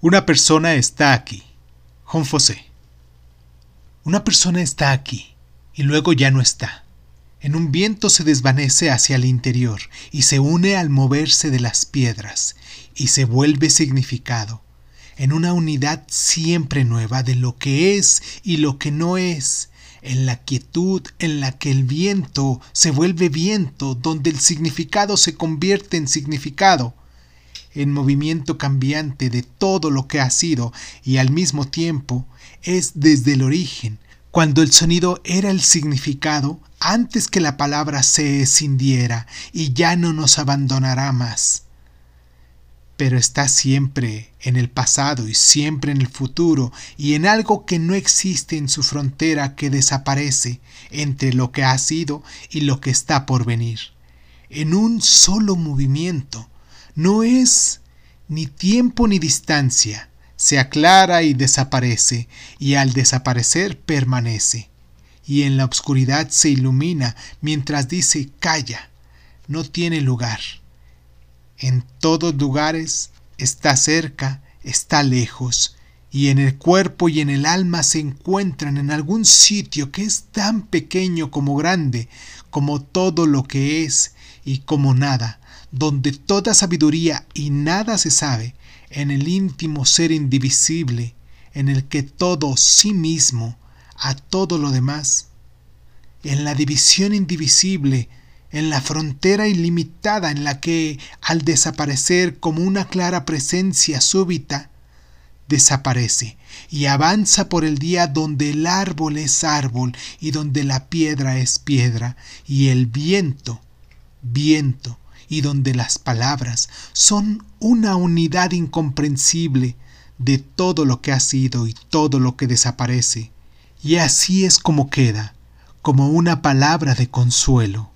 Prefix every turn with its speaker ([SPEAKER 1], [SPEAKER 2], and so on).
[SPEAKER 1] Una persona está aquí. Juan José. Una persona está aquí y luego ya no está. En un viento se desvanece hacia el interior y se une al moverse de las piedras y se vuelve significado en una unidad siempre nueva de lo que es y lo que no es, en la quietud en la que el viento se vuelve viento, donde el significado se convierte en significado, en movimiento cambiante de todo lo que ha sido y al mismo tiempo es desde el origen, cuando el sonido era el significado antes que la palabra se escindiera y ya no nos abandonará más. Pero está siempre en el pasado y siempre en el futuro y en algo que no existe en su frontera que desaparece entre lo que ha sido y lo que está por venir. En un solo movimiento, no es ni tiempo ni distancia, se aclara y desaparece, y al desaparecer permanece, y en la oscuridad se ilumina mientras dice calla, no tiene lugar. En todos lugares está cerca, está lejos, y en el cuerpo y en el alma se encuentran en algún sitio que es tan pequeño como grande, como todo lo que es y como nada, donde toda sabiduría y nada se sabe, en el íntimo ser indivisible, en el que todo sí mismo, a todo lo demás, en la división indivisible, en la frontera ilimitada en la que, al desaparecer como una clara presencia súbita, desaparece y avanza por el día donde el árbol es árbol y donde la piedra es piedra y el viento, viento, y donde las palabras son una unidad incomprensible de todo lo que ha sido y todo lo que desaparece. Y así es como queda, como una palabra de consuelo.